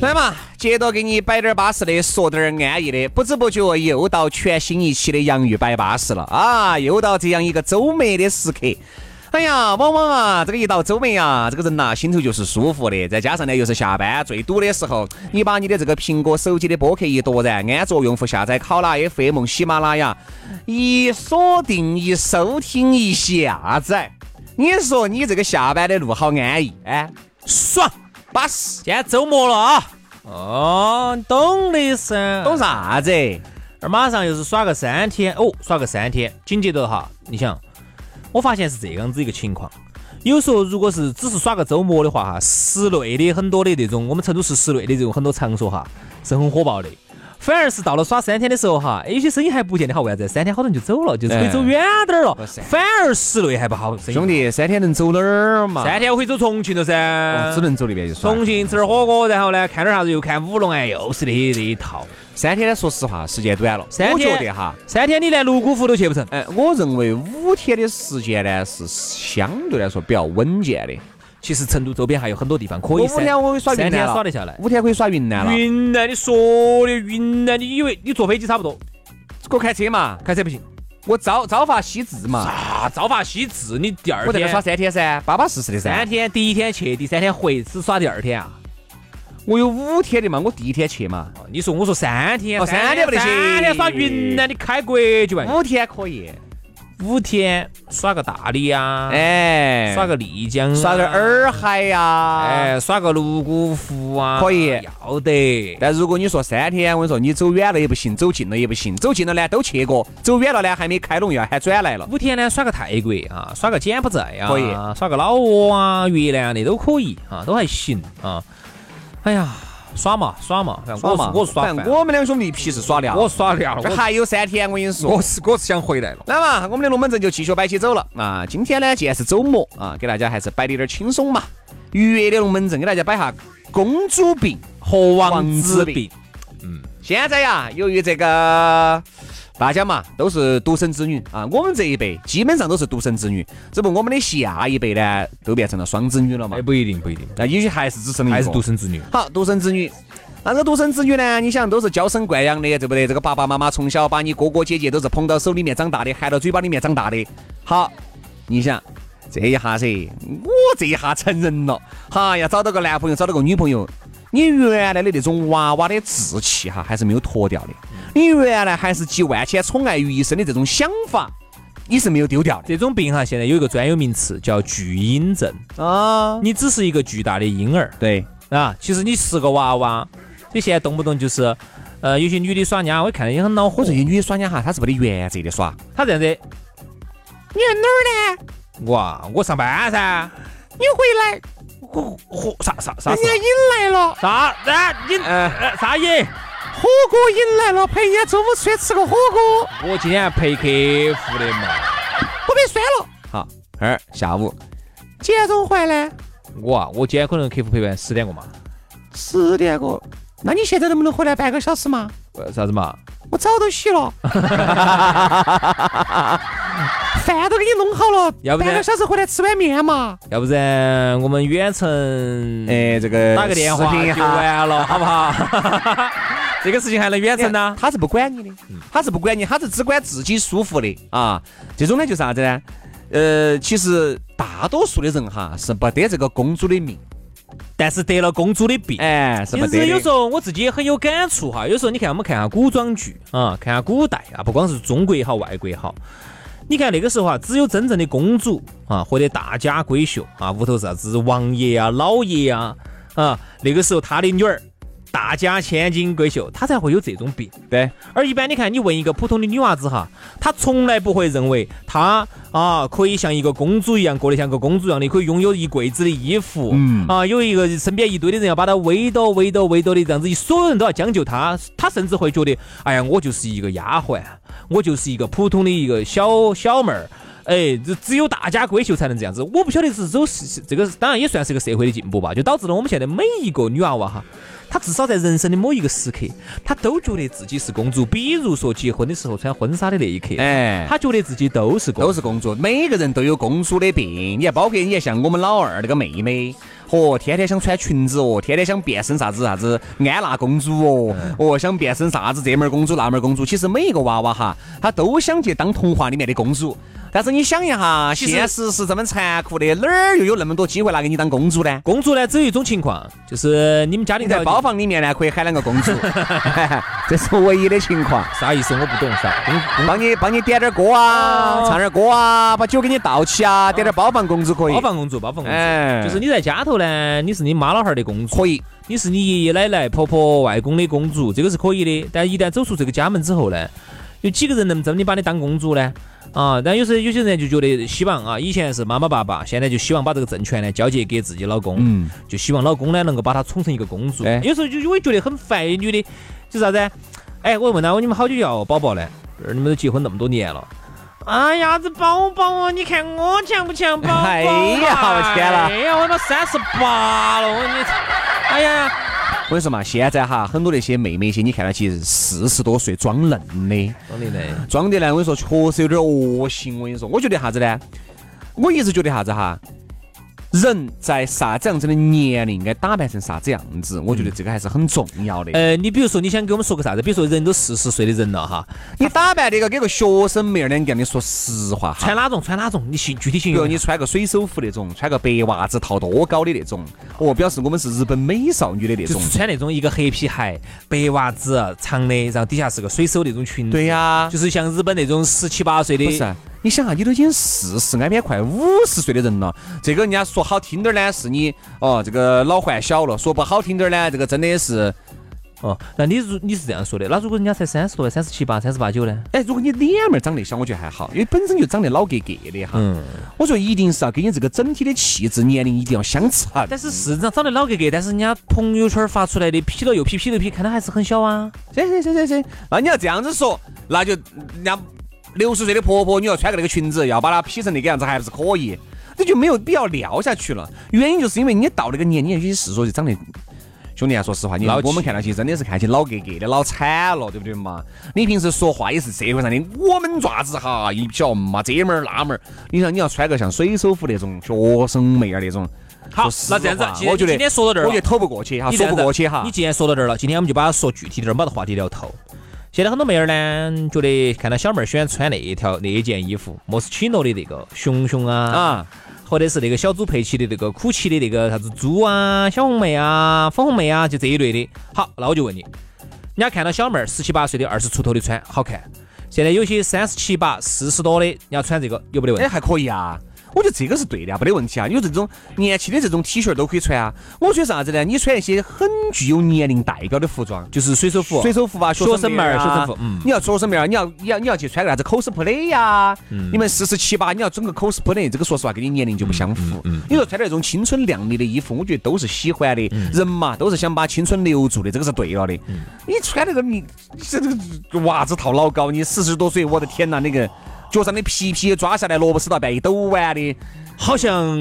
来嘛，接着给你摆点巴适的，说点安逸的。不知不觉又到全新一期的洋芋摆巴适了啊！又到这样一个周末的时刻。哎呀，往往啊，这个一到周末啊，这个人呐，心头就是舒服的。再加上呢，又是下班最堵的时候，你把你的这个苹果手机的播客一夺然，安卓用户下载考拉 FM、喜马拉雅，一锁定、一收听、一下载，你说你这个下班的路好安逸哎，爽！巴适，今天周末了啊！哦，懂的噻，懂啥子？而马上又是耍个三天哦，耍个三天。紧接着哈，你想，我发现是这样子一个情况。有时候如果是只是耍个周末的话哈，室内的很多的这种，我们成都市室内的这种很多场所哈，是很火爆的。反而是到了耍三天的时候哈，有些生意还不见得好，为啥子？三天好多人就走了，就是可以走远点儿了。反而室内还不好。兄弟，三天能走哪儿嘛？三天我可以走重庆了噻，只能走那边就重庆吃点火锅，然后呢看点啥子，又看舞龙，哎，又是那那一套。三天呢，说实话时间短了。三天，我觉得哈，三天你连泸沽湖都去不成。哎，我认为五天的时间呢是相对来说比较稳健的。其实成都周边还有很多地方可以。五天我可以耍云南耍得下来。五天可以耍云南了。云南，你说的云南，你以为你坐飞机差不多？给我开车嘛？开车不行。我朝朝发夕至嘛。啥？朝发夕至？你第二天？我在这耍三天噻，巴巴适适的噻。三天，第一天去，第三天回，只耍第二天啊？我有五天的嘛，我第一天去嘛。你说我说三天，哦三天不得行。三天耍云南，你开国就完。五天可以。五天耍个大理呀，哎，耍个丽江，耍个洱海呀，哎，耍个泸沽湖啊，可以，要得。但如果你说三天，我跟你说，你走远了也不行，走近了也不行。走近了呢都去过，走远了呢还没开拢，要喊转来了。五天呢耍个泰国啊，耍个柬埔寨啊，可以，耍个老挝啊、越南的都可以啊，都还行啊。哎呀。耍嘛耍嘛，我嘛，我耍。我们两兄弟皮是耍凉，我耍凉了。这还有三天，我跟你说，我是我是想回来了。来嘛，我们的龙门阵就继续摆起走了啊！今天呢，既然是周末啊，给大家还是摆的有点轻松嘛。愉悦的龙门阵给大家摆下公主病和王子病。嗯，现在呀，由于这个。大家嘛都是独生子女啊，我们这一辈基本上都是独生子女，只不过我们的下一辈呢都变成了双子女了嘛。哎，不一定，不一定，那也许还是只生还是独生子女。好，独生子女，那这个独生子女呢，你想都是娇生惯养的，对不对？这个爸爸妈妈从小把你哥哥姐姐都是捧到手里面长大的，含到嘴巴里面长大的。好，你想这一下噻，我这一下成人了，哈，要找到个男朋友，找到个女朋友。你原来的那种娃娃的志气哈，还是没有脱掉的。你原来还是集万千宠爱于一身的这种想法，你是没有丢掉的。这种病哈，现在有一个专有名词叫巨婴症啊。你只是一个巨大的婴儿，对啊。其实你是个娃娃，你现在动不动就是，呃，有些女的耍娘，我看到也很恼火。这些女的耍娘哈，她是没得原则的耍。她这样子，你在哪儿呢？哇，我上班噻。你回来。火火啥啥啥？人家引来了啥？啊引呃啥引？火锅引来了，陪人家中午出去吃个火锅。我今天陪客户的嘛，我被算了。好，二下午几点钟回来？我啊，我今天可能客户陪完十点过嘛。十点过？那你现在能不能回来半个小时嘛？啥子嘛？我早都洗了。饭都给你弄好了，要不半个小时回来吃碗面嘛？要不然我们远程哎，这个打个电话就完了，好不好？这个事情还能远程呢？他是不管你的，他是不管你，他是只管自己舒服的啊。这种呢就是啥子呢？呃，其实大多数的人哈是不得这个公主的命，但是得了公主的病。哎，是不得。有时候我自己也很有感触哈。有时候你看我们看下古装剧啊，看下古代啊，不光是中国也好，外国也好。你看那个时候啊，只有真正的公主啊，或者大家闺秀啊，屋头啥子王爷啊、老爷啊，啊，那个时候他的女儿大家千金闺秀，她才会有这种病。对，而一般你看，你问一个普通的女娃子哈，她从来不会认为她啊可以像一个公主一样过得像个公主一样的，可以拥有一柜子的衣服，嗯啊，有一个身边一堆的人要把她围到围到围到的这样子，所有人都要将就她，她甚至会觉得，哎呀，我就是一个丫鬟，我就是一个普通的一个小小妹儿。哎，这只有大家闺秀才能这样子。我不晓得是走是这个，当然也算是个社会的进步吧，就导致了我们现在每一个女娃娃哈，她至少在人生的某一个时刻，她都觉得自己是公主。比如说结婚的时候穿婚纱的那一刻，哎，她觉得自己都是都是公主。每个人都有公主的病，你看，包括你看像我们老二那个妹妹。哦，天天想穿裙子哦，天天想变身啥子啥子安娜公主哦，哦，想变身啥子这门公主那门公主。其实每一个娃娃哈，他都想去当童话里面的公主。但是你想一下，现实是这么残酷的，哪儿又有那么多机会拿给你当公主呢？公主呢，只有一种情况，就是你们家庭在包房里面呢，可以喊两个公主，这是唯一的情况。啥意思？我不懂啥？帮你帮你点点歌啊，唱点歌啊，把酒给你倒起啊，点点包房公主可以。包房公主，包房公主，就是你在家头呢，你是你妈老汉儿的公主，可以。你是你爷爷奶奶、婆婆、外公的公主，这个是可以的。但一旦走出这个家门之后呢，有几个人能真的把你当公主呢？啊，但有时候有些人就觉得希望啊，以前是妈妈爸爸，现在就希望把这个政权呢交接给自己老公，嗯，就希望老公呢能够把她宠成一个公主。有时候就会觉得很烦，女的就啥子？哎，我问他，我你们好久要宝宝呢？你们都结婚那么多年了。哎呀，这宝宝哦，你看我强不强？宝宝？哎呀，我天了！哎呀，我他妈三十八了，我你，哎呀。我跟你说嘛，现在哈很多那些妹妹些，你看到起四十多岁装嫩的，装的呢，装的呢，我跟你说确实有点恶心。我跟你说，我觉得啥子呢？我一直觉得啥子哈？人在啥子样子的年龄应该打扮成啥子样子？我觉得这个还是很重要的。呃，你比如说，你想给我们说个啥子？比如说，人都四十岁的人了哈，你打扮那个给个学生妹儿，两个你说实话，穿哪种？穿哪种？你形具体形容。比如你穿个水手服那种，穿个白袜子套多高的那种，哦，表示我们是日本美少女的那种。就是穿那种一个黑皮鞋、白袜子长的，然后底下是个水手那种裙子。对呀，就是像日本那种十七八岁的。不是。你想啊，你都已经四十，挨边快五十岁的人了。这个人家说好听点儿呢，是你哦，这个老还小了；说不好听点儿呢，这个真的是哦。那你如你是这样说的，那如果人家才三十多、三十七八、三十八九呢？哎，如果你脸面长得小，我觉得还好，因为本身就长得老格格的哈。嗯。我觉得一定是要跟你这个整体的气质、年龄一定要相称。但是事实上长得老格格，但是人家朋友圈发出来的 P 了又 P，P 了 P，看他还是很小啊。行行行行行，那你要这样子说，那就人家。六十岁的婆婆，你要穿个那个裙子，要把它劈成那个样子，还不是可以？这就没有必要聊下去了。原因就是因为你到那个年纪，有些事说就长得，兄弟啊，说实话，你我们看到起真的是看起老格格的，老惨了，对不对嘛？你平时说话也是社会上的我们爪子哈，一晓嘛这门儿那门儿。你说你要穿个像水手服那种学生妹儿那种，好，那这样子，我觉得今天说到这儿，我觉得透不过去哈，说不过去哈。你既然说到这儿了，今天我们就把它说具体点，儿，没得话题聊透。现在很多妹儿呢，觉得看到小妹儿喜欢穿那一条那一件衣服，莫斯奇诺的那个熊熊啊，啊，或者是那个小猪佩奇的那个酷奇的那个啥子猪啊、小红妹啊、粉红妹啊，就这一类的。好，那我就问你，人家看到小妹儿十七八岁的、二十出头的穿好看，现在有些三十七八、四十多的，你要穿这个有没得问题？哎，还可以啊。我觉得这个是对的啊，没得问题啊。有这种年轻的这种 T 恤都可以穿啊。我觉得啥子呢？你穿一些很具有年龄代表的服装，就是水手服、水手服啊，学生妹儿、学生服。嗯，你要学生妹儿，你要你要你要去穿个啥子 cosplay 呀？你们四十七八，你要整个 cosplay，这个说实话跟你年龄就不相符。你说穿那种青春靓丽的衣服，我觉得都是喜欢的。人嘛，都是想把青春留住的，这个是对了的。你穿那个你这这个袜子套老高，你四十多岁，我的天呐，那个。脚上的皮皮抓下来，萝卜丝到半夜抖完的，好像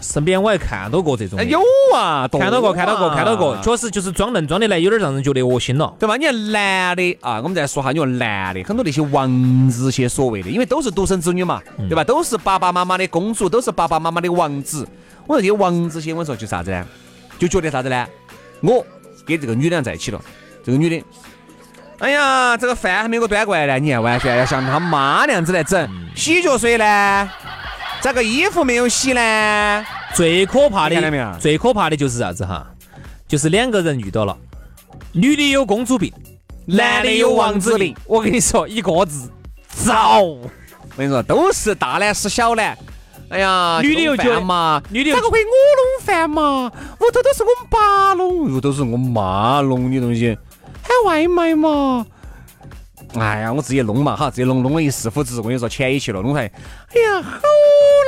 身边我还看到过这种。有啊，看到过，看到过，看到过，确实就是装嫩装的来，有点让人觉得恶心了，对吧？你看男的啊，我们再说哈，你说男的，很多那些王子些所谓的，因为都是独生子女嘛，对吧？都是爸爸妈妈的公主，都是爸爸妈妈的王子。我说这些王子些，我说就啥子呢？就觉得啥子呢？我跟这个女的在一起了，这个女的。哎呀，这个饭还没给我端过来呢，你看完全要像他妈那样子来整。洗脚水呢？这个衣服没有洗呢？最可怕的，最可怕的就是啥子哈？就是两个人遇到了，女的有公主病，男的有王子病。我跟你说，一个字，糟。我跟你说，都是大男是小男，哎呀，女的又觉得嘛，女的咋个会我弄饭嘛？屋头都是我们爸弄，又都是我妈弄的东西，喊外卖嘛。哎呀，我自己弄嘛哈，自己弄弄了一四五子，我跟你说，钱也去了，弄出来，哎呀，好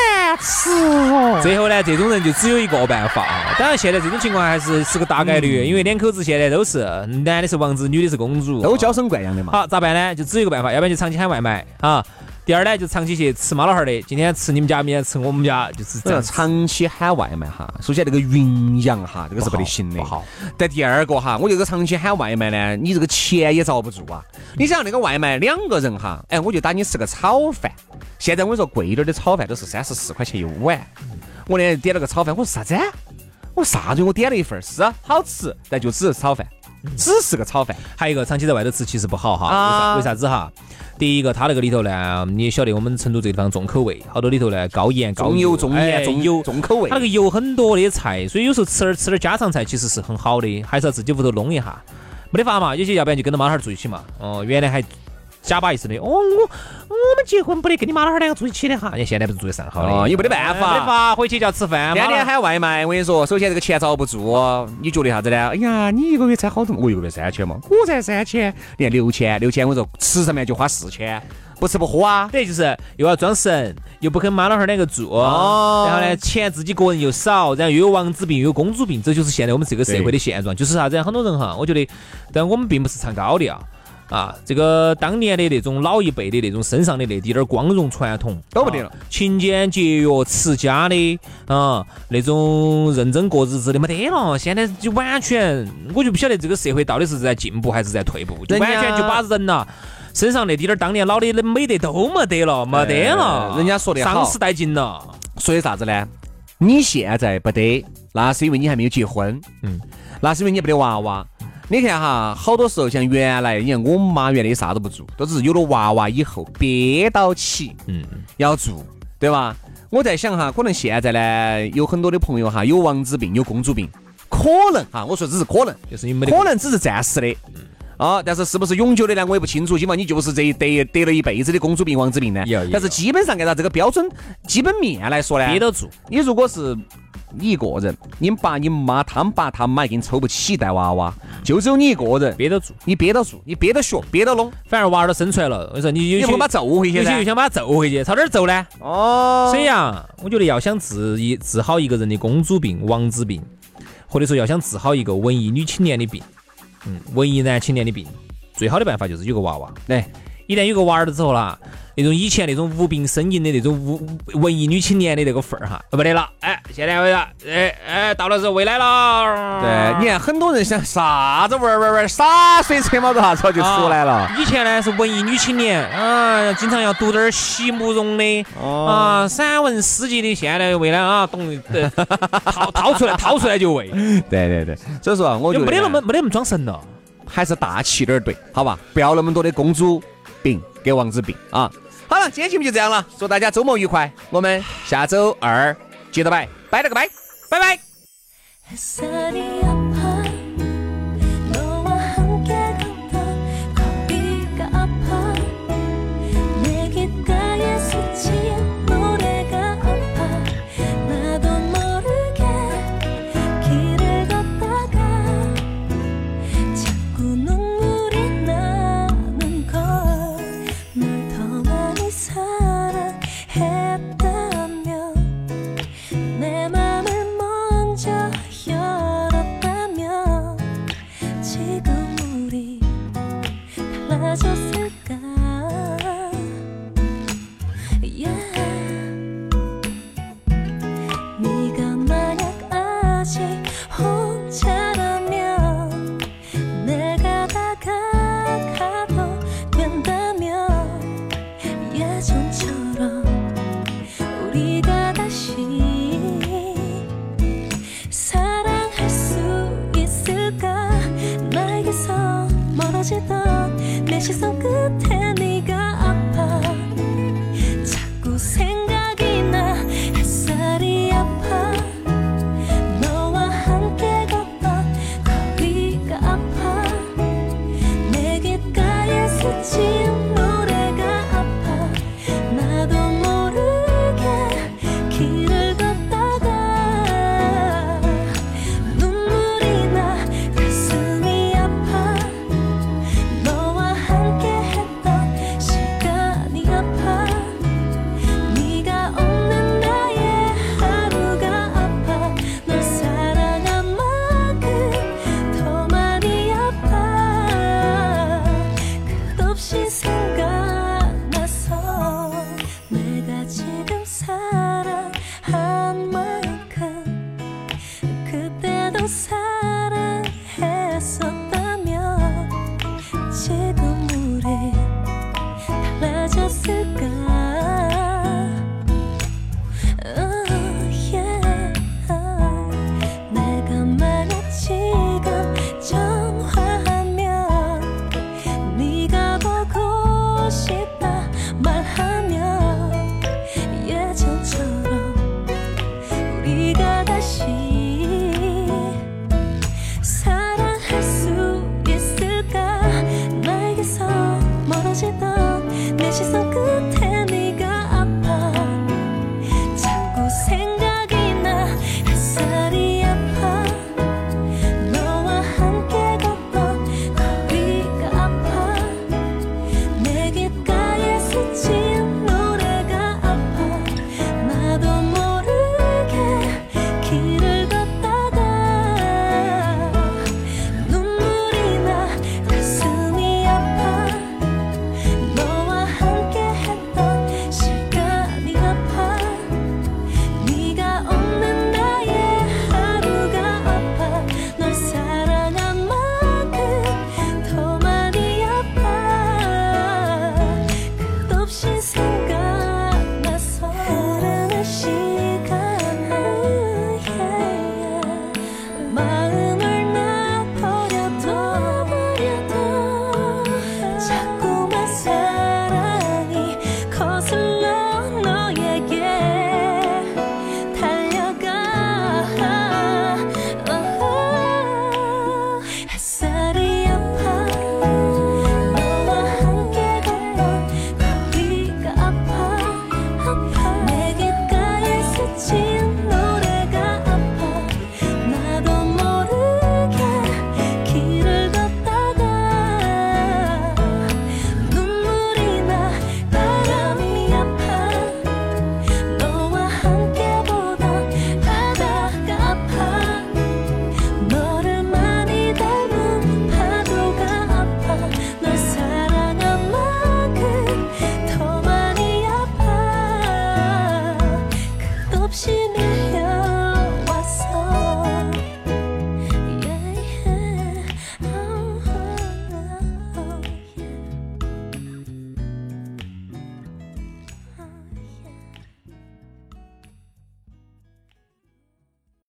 难吃哦。最后呢，这种人就只有一个办法啊。当然，现在这种情况还是是个大概率，因为两口子现在都是男的是王子，女的是公主，都娇生惯养的嘛。好，咋办呢？就只有一个办法，要不然就长期喊外卖啊。第二呢，就长期去吃妈老汉儿的，今天吃你们家，明天吃我们家，就是这样。长期喊外卖哈，首先这个营养哈，这个是不得行的。不好。但第二个哈，我这个长期喊外卖呢，你这个钱也遭不住啊。你想那个外卖两个人哈，哎，我就打你吃个炒饭。现在我跟你说贵一点的炒饭都是三十四块钱一碗。我那天点了个炒饭，我说啥子？我说啥子？我点了一份是好吃，但就只是炒饭，只是个炒饭。还有一个长期在外头吃其实不好哈。啊。为啥子哈？第一个，它那个里头呢，你也晓得我们成都这个地方重口味，好多里头呢高盐、高油、重盐、重油、重口味。它那个油很多的菜，所以有时候吃点吃点家常菜其实是很好的，还是要自己屋头弄一下。没得法嘛，有些要不然就跟着妈老汉儿住一起嘛。哦，原来还。假巴意思的。哦，我我们结婚不得跟你妈老汉儿两个住一起的哈，你现在不是住得上好的，也没得办法，没得法，回去就要吃饭，天天喊外卖。我跟你说，首先这个钱遭不住，你觉得啥子呢？哎呀，你一个月才好多，我一个月三千嘛，我才三千，你看六千，六千，我说吃上面就花四千，不吃不喝啊，等于就是又要装神，又不跟妈老汉儿两个住，然后呢，钱自己个人又少，然后又有王子病，又有公主病，这就是现在我们这个社会的现状，就是啥子？很多人哈，我觉得，但我们并不是唱高调。啊，这个当年的那种老一辈的那种身上的那滴点儿光荣传统都不得了，勤俭节约、持家的啊，那种认真过日子的没得了。现在就完全，我就不晓得这个社会到底是在进步还是在退步，就完全就把人呐身上那滴点儿当年老的的美德都没得了，没得了。人家说的好，丧失殆尽了。说的啥子呢？你现在不得，那是因为你还没有结婚，嗯，那是因为你不得娃娃。你看哈，好多时候像原来，你看我妈原来啥都不做，都是有了娃娃以后憋到起，嗯，要做，对吧？我在想哈，可能现在呢，有很多的朋友哈，有王子病，有公主病，可能哈，我说只是可能，就是你没可能只是暂时的，啊，但是是不是永久的呢？我也不清楚。起码你就是这得得了一辈子的公主病、王子病呢？但是基本上按照这个标准基本面来说呢，憋得住。你如果是。你一个人，你爸、你妈、他们爸、他妈给你凑不起带娃娃，就只有你一个人憋得住，你憋得住，你憋得学，憋得拢，反而娃儿都生出来了。我说你有些把他揍回去，有些又想把他揍回去，朝哪儿揍呢？哦，沈阳，我觉得要想治一治好一个人的公主病、王子病，或者说要想治好一个文艺女青年的病，嗯，文艺男青年的病，最好的办法就是有个娃娃。来，一旦有个娃儿了之后啦。那种以前那种无病呻吟的那种无文艺女青年的那个份儿哈，没得了。哎，现在为了，哎哎，到了是未来了。对，你看很多人想啥子玩玩玩，洒水车嘛，多啥子就出来了。以前呢是文艺女青年啊，经常要读点儿席慕容的啊，散文诗集的。现在未来啊，懂掏 掏出来，掏出来就喂。对对对，所以说我就没得那么没得那么装神了，还是大气点儿对，好吧？不要那么多的公主饼给王子饼啊。好了，今天节目就这样了，祝大家周末愉快，我们下周二接着拜，拜了个拜，拜拜。